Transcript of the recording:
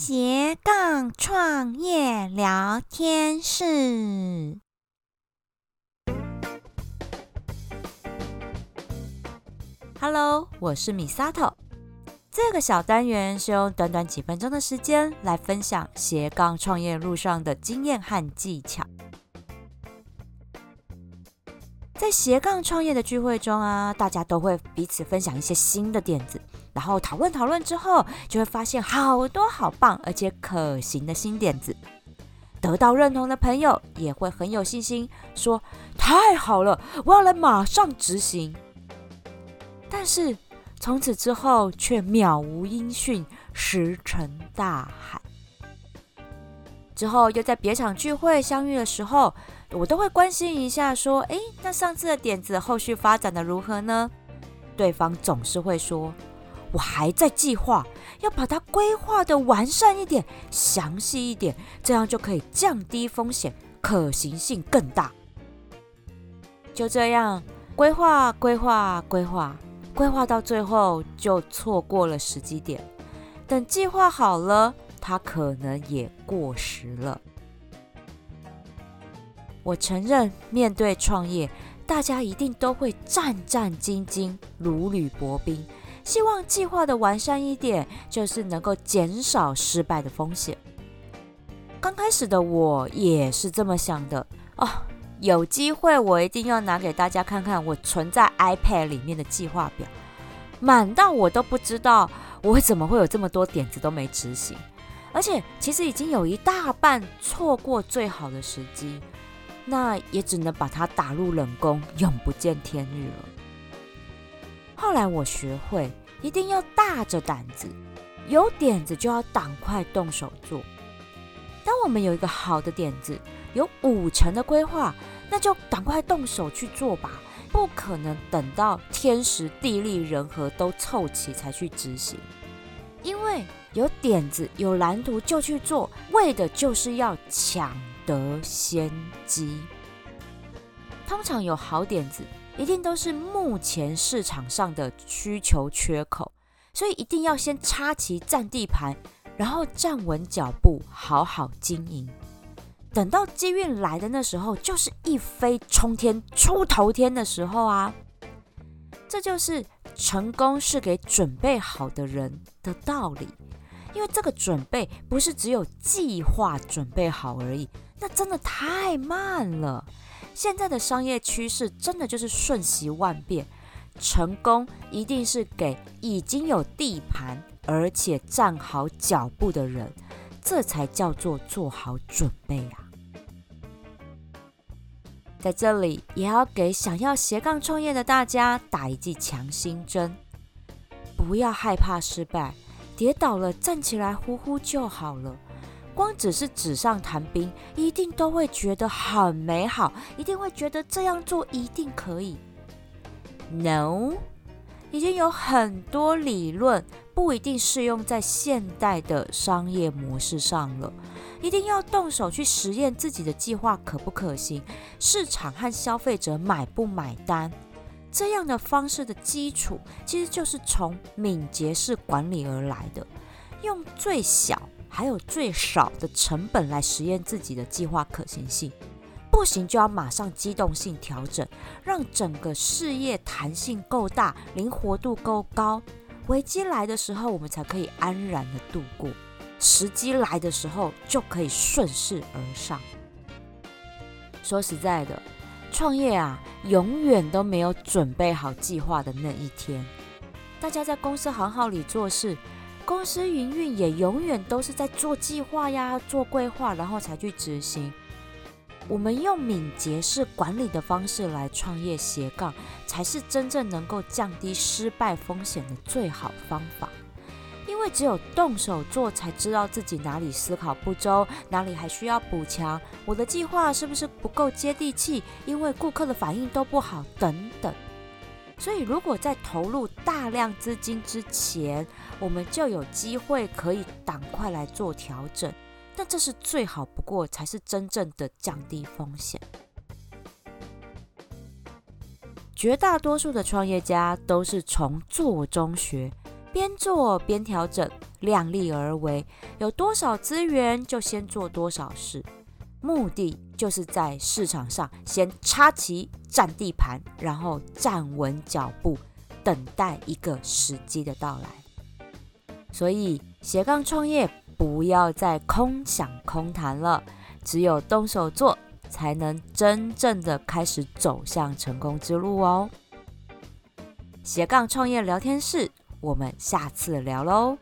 斜杠创业聊天室。Hello，我是 Misato。这个小单元是用短短几分钟的时间来分享斜杠创业路上的经验和技巧。在斜杠创业的聚会中啊，大家都会彼此分享一些新的点子，然后讨论讨论之后，就会发现好多好棒而且可行的新点子。得到认同的朋友也会很有信心说：“太好了，我要来马上执行。”但是从此之后却渺无音讯，石沉大海。之后又在别场聚会相遇的时候，我都会关心一下，说：“诶，那上次的点子后续发展的如何呢？”对方总是会说：“我还在计划，要把它规划得完善一点、详细一点，这样就可以降低风险，可行性更大。”就这样，规划、规划、规划，规划到最后就错过了时机点。等计划好了，它可能也过时了。我承认，面对创业，大家一定都会战战兢兢、如履薄冰，希望计划的完善一点，就是能够减少失败的风险。刚开始的我也是这么想的哦，有机会我一定要拿给大家看看我存在 iPad 里面的计划表，满到我都不知道我怎么会有这么多点子都没执行，而且其实已经有一大半错过最好的时机。那也只能把它打入冷宫，永不见天日了。后来我学会，一定要大着胆子，有点子就要赶快动手做。当我们有一个好的点子，有五成的规划，那就赶快动手去做吧，不可能等到天时地利人和都凑齐才去执行。因为有点子、有蓝图就去做，为的就是要抢。得先机，通常有好点子，一定都是目前市场上的需求缺口，所以一定要先插旗占地盘，然后站稳脚步，好好经营。等到机运来的那时候，就是一飞冲天、出头天的时候啊！这就是成功是给准备好的人的道理，因为这个准备不是只有计划准备好而已。那真的太慢了。现在的商业趋势真的就是瞬息万变，成功一定是给已经有地盘而且站好脚步的人，这才叫做做好准备啊！在这里也要给想要斜杠创业的大家打一剂强心针，不要害怕失败，跌倒了站起来呼呼就好了。光只是纸上谈兵，一定都会觉得很美好，一定会觉得这样做一定可以。No，已经有很多理论不一定适用在现代的商业模式上了，一定要动手去实验自己的计划可不可行，市场和消费者买不买单。这样的方式的基础其实就是从敏捷式管理而来的，用最小。还有最少的成本来实验自己的计划可行性，不行就要马上机动性调整，让整个事业弹性够大，灵活度够高。危机来的时候，我们才可以安然的度过；时机来的时候，就可以顺势而上。说实在的，创业啊，永远都没有准备好计划的那一天。大家在公司行号里做事。公司营运也永远都是在做计划呀、做规划，然后才去执行。我们用敏捷式管理的方式来创业斜杠，才是真正能够降低失败风险的最好方法。因为只有动手做，才知道自己哪里思考不周，哪里还需要补强。我的计划是不是不够接地气？因为顾客的反应都不好，等等。所以，如果在投入大量资金之前，我们就有机会可以赶快来做调整，那这是最好不过，才是真正的降低风险。绝大多数的创业家都是从做中学，边做边调整，量力而为，有多少资源就先做多少事，目的就是在市场上先插旗占地盘，然后站稳脚步，等待一个时机的到来。所以斜杠创业不要再空想空谈了，只有动手做，才能真正的开始走向成功之路哦。斜杠创业聊天室。我们下次聊喽。